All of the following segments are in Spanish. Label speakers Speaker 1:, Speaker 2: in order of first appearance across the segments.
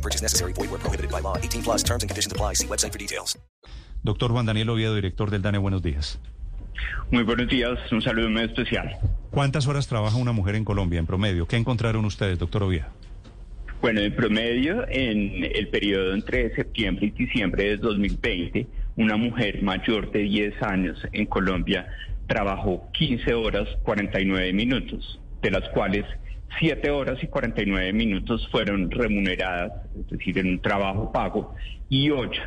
Speaker 1: No purchase necessary. Void where prohibited by law. 18 plus terms and conditions apply. See website for details.
Speaker 2: Doctor Juan Daniel Oviedo, director del DANE, buenos días.
Speaker 3: Muy buenos días, un saludo muy especial.
Speaker 2: ¿Cuántas horas trabaja una mujer en Colombia en promedio? ¿Qué encontraron ustedes, doctor Oviedo?
Speaker 3: Bueno, en promedio, en el periodo entre septiembre y diciembre de 2020, una mujer mayor de 10 años en Colombia trabajó 15 horas 49 minutos, de las cuales 7 horas y 49 minutos fueron remuneradas, es decir, en un trabajo pago, y 8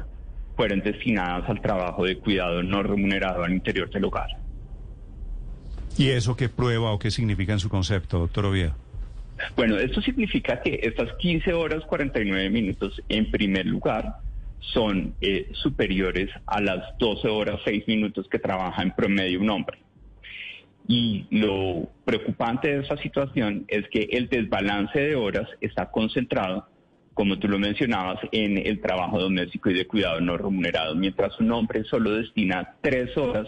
Speaker 3: fueron destinadas al trabajo de cuidado no remunerado al interior del hogar.
Speaker 2: ¿Y eso qué prueba o qué significa en su concepto, doctor Oviedo?
Speaker 3: Bueno, esto significa que estas 15 horas 49 minutos, en primer lugar, son eh, superiores a las 12 horas 6 minutos que trabaja en promedio un hombre. Y lo preocupante de esa situación es que el desbalance de horas está concentrado, como tú lo mencionabas, en el trabajo doméstico y de cuidado no remunerado, mientras un hombre solo destina 3 horas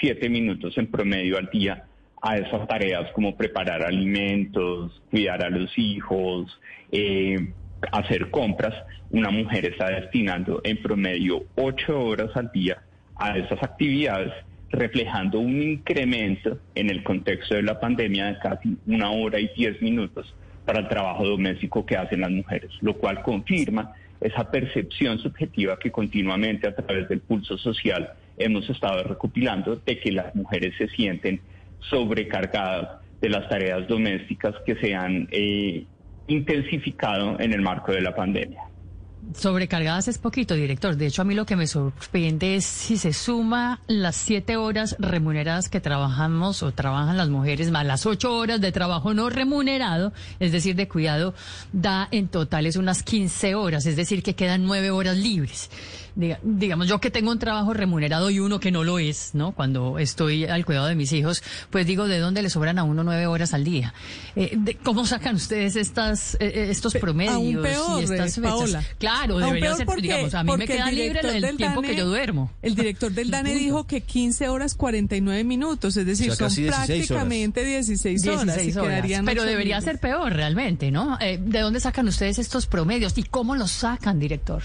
Speaker 3: 7 minutos en promedio al día a esas tareas como preparar alimentos, cuidar a los hijos, eh, hacer compras, una mujer está destinando en promedio ocho horas al día a esas actividades, reflejando un incremento en el contexto de la pandemia de casi una hora y diez minutos para el trabajo doméstico que hacen las mujeres, lo cual confirma esa percepción subjetiva que continuamente a través del pulso social hemos estado recopilando de que las mujeres se sienten sobrecargadas de las tareas domésticas que se han eh, intensificado en el marco de la pandemia.
Speaker 4: Sobrecargadas es poquito, director. De hecho, a mí lo que me sorprende es si se suma las siete horas remuneradas que trabajamos o trabajan las mujeres, más las ocho horas de trabajo no remunerado, es decir, de cuidado, da en total es unas 15 horas, es decir, que quedan nueve horas libres digamos, yo que tengo un trabajo remunerado y uno que no lo es, ¿no? Cuando estoy al cuidado de mis hijos, pues digo, ¿de dónde le sobran a uno nueve horas al día? Eh, ¿Cómo sacan ustedes estas, eh, eh, estos promedios
Speaker 5: aún peor,
Speaker 4: y estas
Speaker 5: Paola.
Speaker 4: Claro, debería ser, digamos, a mí me queda libre el tiempo que yo duermo.
Speaker 5: El director del DANE dijo que 15 horas 49 minutos, es decir, son prácticamente 16 horas. 16 horas.
Speaker 4: Pero debería ser peor realmente, ¿no? ¿De dónde sacan ustedes estos promedios y cómo los sacan, director?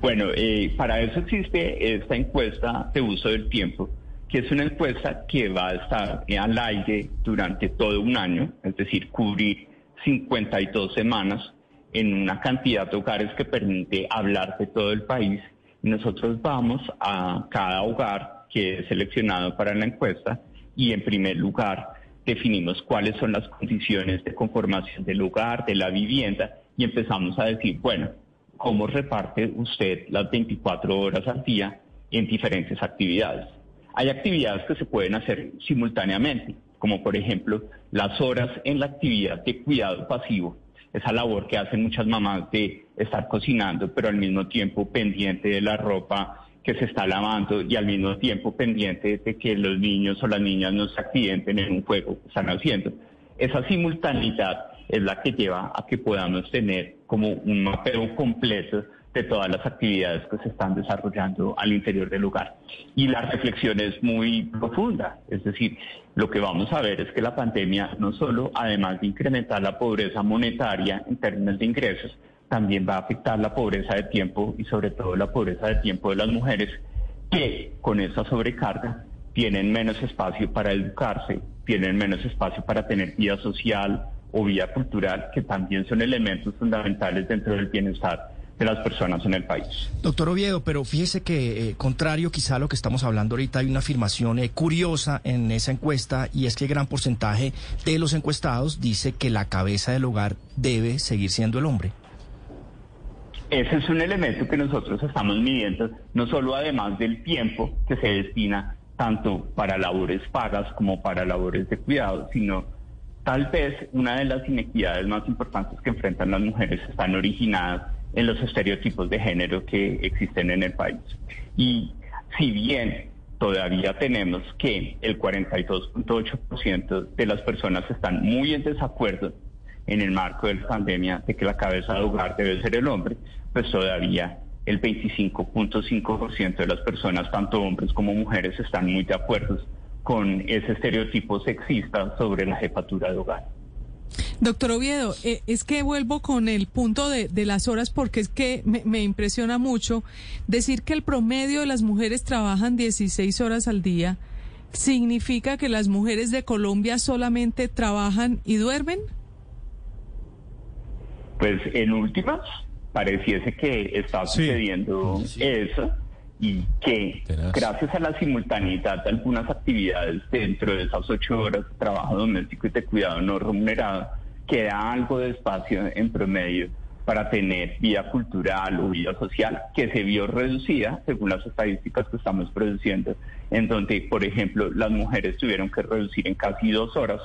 Speaker 3: Bueno, eh, para eso existe esta encuesta de uso del tiempo, que es una encuesta que va a estar al aire durante todo un año, es decir, cubrir 52 semanas en una cantidad de hogares que permite hablar de todo el país. Nosotros vamos a cada hogar que es seleccionado para la encuesta y en primer lugar definimos cuáles son las condiciones de conformación del hogar, de la vivienda y empezamos a decir, bueno, cómo reparte usted las 24 horas al día en diferentes actividades. Hay actividades que se pueden hacer simultáneamente, como por ejemplo las horas en la actividad de cuidado pasivo, esa labor que hacen muchas mamás de estar cocinando, pero al mismo tiempo pendiente de la ropa que se está lavando y al mismo tiempo pendiente de que los niños o las niñas no se accidenten en un juego que están haciendo. Esa simultaneidad es la que lleva a que podamos tener como un mapeo completo de todas las actividades que se están desarrollando al interior del lugar. Y la reflexión es muy profunda, es decir, lo que vamos a ver es que la pandemia no solo, además de incrementar la pobreza monetaria en términos de ingresos, también va a afectar la pobreza de tiempo y sobre todo la pobreza de tiempo de las mujeres que con esa sobrecarga tienen menos espacio para educarse, tienen menos espacio para tener vida social, o vía cultural, que también son elementos fundamentales dentro del bienestar de las personas en el país.
Speaker 6: Doctor Oviedo, pero fíjese que, eh, contrario quizá a lo que estamos hablando ahorita, hay una afirmación eh, curiosa en esa encuesta y es que el gran porcentaje de los encuestados dice que la cabeza del hogar debe seguir siendo el hombre.
Speaker 3: Ese es un elemento que nosotros estamos midiendo, no solo además del tiempo que se destina tanto para labores pagas como para labores de cuidado, sino Tal vez una de las inequidades más importantes que enfrentan las mujeres están originadas en los estereotipos de género que existen en el país. Y si bien todavía tenemos que el 42.8% de las personas están muy en desacuerdo en el marco de la pandemia de que la cabeza de hogar debe ser el hombre, pues todavía el 25.5% de las personas, tanto hombres como mujeres, están muy de acuerdo con ese estereotipo sexista sobre la jefatura de hogar.
Speaker 5: Doctor Oviedo, eh, es que vuelvo con el punto de, las horas porque es que me, impresiona mucho decir que el promedio de las mujeres trabajan 16 horas al día. ¿Significa que las mujeres de Colombia solamente trabajan y duermen?
Speaker 3: Pues en últimas, pareciese que está sucediendo eso y que gracias a la simultaneidad de algunas actividades dentro de esas ocho horas de trabajo doméstico y de cuidado no remunerado, queda algo de espacio en promedio para tener vida cultural o vida social que se vio reducida según las estadísticas que estamos produciendo, en donde, por ejemplo, las mujeres tuvieron que reducir en casi dos horas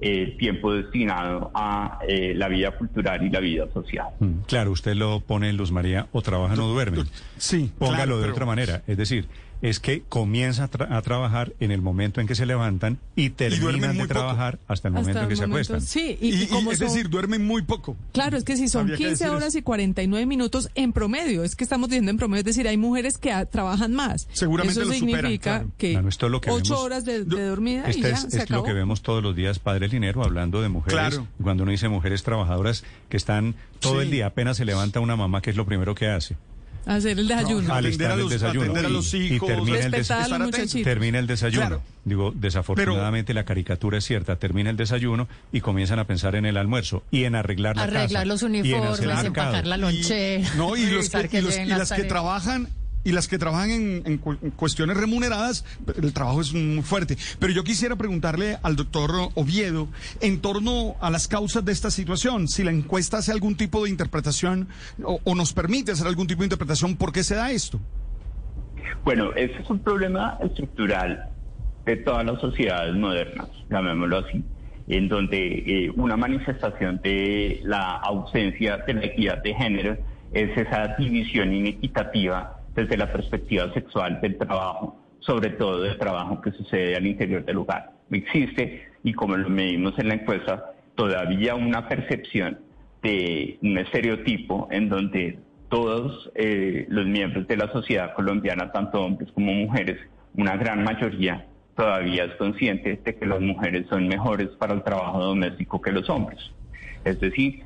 Speaker 3: el tiempo destinado a eh, la vida cultural y la vida social. Mm,
Speaker 2: claro, usted lo pone en Luz María, o trabajan o duermen.
Speaker 6: Sí.
Speaker 2: Póngalo de otra manera. Es decir, es que comienza a, trabajar en el momento en que se levantan y terminan de trabajar hasta el momento en que se acuestan.
Speaker 5: Sí,
Speaker 6: y, es decir, duermen muy poco.
Speaker 5: Claro, es que si son 15 horas y 49 minutos en promedio, es que estamos diciendo en promedio, es decir, hay mujeres que traban más.
Speaker 6: Seguramente
Speaker 5: Eso significa que
Speaker 2: lo
Speaker 5: 8 horas de, dormida y ya
Speaker 2: es,
Speaker 5: se acabó.
Speaker 2: lo que vemos todos los días, Padre Linero, hablando de mujeres. Claro. Cuando uno dice mujeres trabajadoras que están todo el día, apenas se levanta una mamá, que es lo primero que hace?
Speaker 5: Hacer el desayuno.
Speaker 2: atender, a los,
Speaker 6: atender a los hijos.
Speaker 2: Y, termina, el termina, el desayuno. Digo, desafortunadamente la caricatura es cierta. Termina el desayuno y comienzan a pensar en el almuerzo y en arreglar la
Speaker 4: arreglar
Speaker 2: casa.
Speaker 4: Arreglar los uniformes, en empacar la lonche.
Speaker 6: no, y, los que, y las que trabajan y las que trabajan en, cuestiones remuneradas, el trabajo es muy fuerte. Pero yo quisiera preguntarle al doctor Oviedo en torno a las causas de esta situación, si la encuesta hace algún tipo de interpretación o, nos permite hacer algún tipo de interpretación, ¿por qué se da esto?
Speaker 3: Bueno, ese es un problema estructural de todas las sociedades modernas, llamémoslo así, en donde eh, una manifestación de la ausencia de la equidad de género es esa división inequitativa desde la perspectiva sexual del trabajo, sobre todo del trabajo que sucede al interior del hogar. Existe, y como lo medimos en la encuesta, todavía una percepción de un estereotipo en donde todos eh, los miembros de la sociedad colombiana, tanto hombres como mujeres, una gran mayoría todavía es consciente de que las mujeres son mejores para el trabajo doméstico que los hombres. Es decir,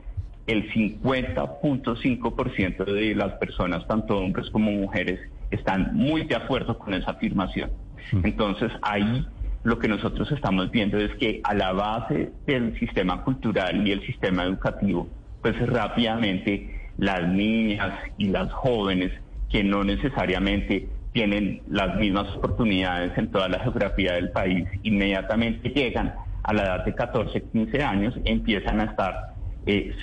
Speaker 3: el 50.5% de las personas, tanto hombres como mujeres, están muy de acuerdo con esa afirmación. Mm. Entonces, ahí lo que nosotros estamos viendo es que a la base del sistema cultural y el sistema educativo, pues rápidamente las niñas y las jóvenes que no necesariamente tienen las mismas oportunidades en toda la geografía del país, inmediatamente llegan a la edad de 14, 15 años, empiezan a estar eh,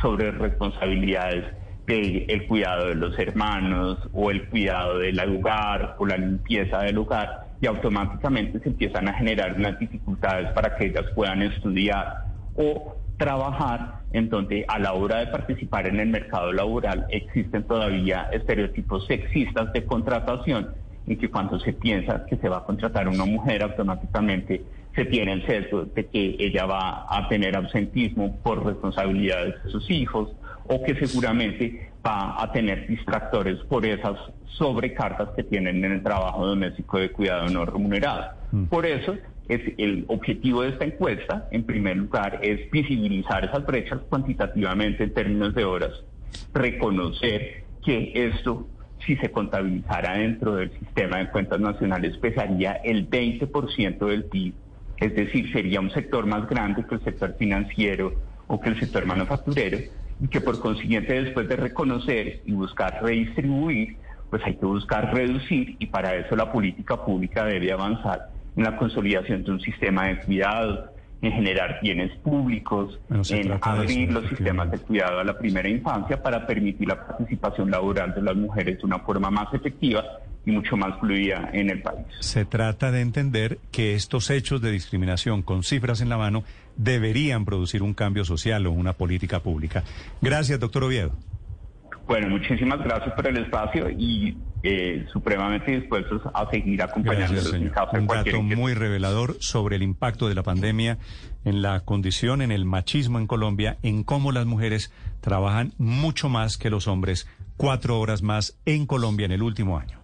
Speaker 3: sobre responsabilidades del el cuidado de los hermanos o el cuidado del hogar o la limpieza del hogar y automáticamente se empiezan a generar unas dificultades para que ellas puedan estudiar o trabajar en donde a la hora de participar en el mercado laboral existen todavía estereotipos sexistas de contratación en que cuando se piensa que se va a contratar una mujer automáticamente se tiene el sesgo de que ella va a tener ausentismo por responsabilidades de sus hijos o que seguramente va a tener distractores por esas sobrecargas que tienen en el trabajo doméstico de cuidado no remunerado. Mm. Por eso es el objetivo de esta encuesta, en primer lugar, es visibilizar esas brechas cuantitativamente en términos de horas, reconocer que esto si se contabilizara dentro del sistema de cuentas nacionales, pesaría el 20% del PIB es decir, sería un sector más grande que el sector financiero o que el sector manufacturero, y que por consiguiente después de reconocer y buscar redistribuir, pues hay que buscar reducir y para eso la política pública debe avanzar en la consolidación de un sistema de cuidado, en generar bienes públicos, en abrir los sistemas de cuidado a la primera infancia para permitir la participación laboral de las mujeres de una forma más efectiva y mucho más fluida en el país.
Speaker 2: Se trata de entender que estos hechos de discriminación con cifras en la mano deberían producir un cambio social o una política pública. Gracias, doctor Oviedo.
Speaker 3: Bueno, muchísimas gracias por el espacio y eh, supremamente dispuestos a seguir acompañando
Speaker 2: en caso Un dato muy revelador sobre el impacto de la pandemia en la condición, en el machismo en Colombia, en cómo las mujeres trabajan mucho más que los hombres, cuatro horas más en Colombia en el último año.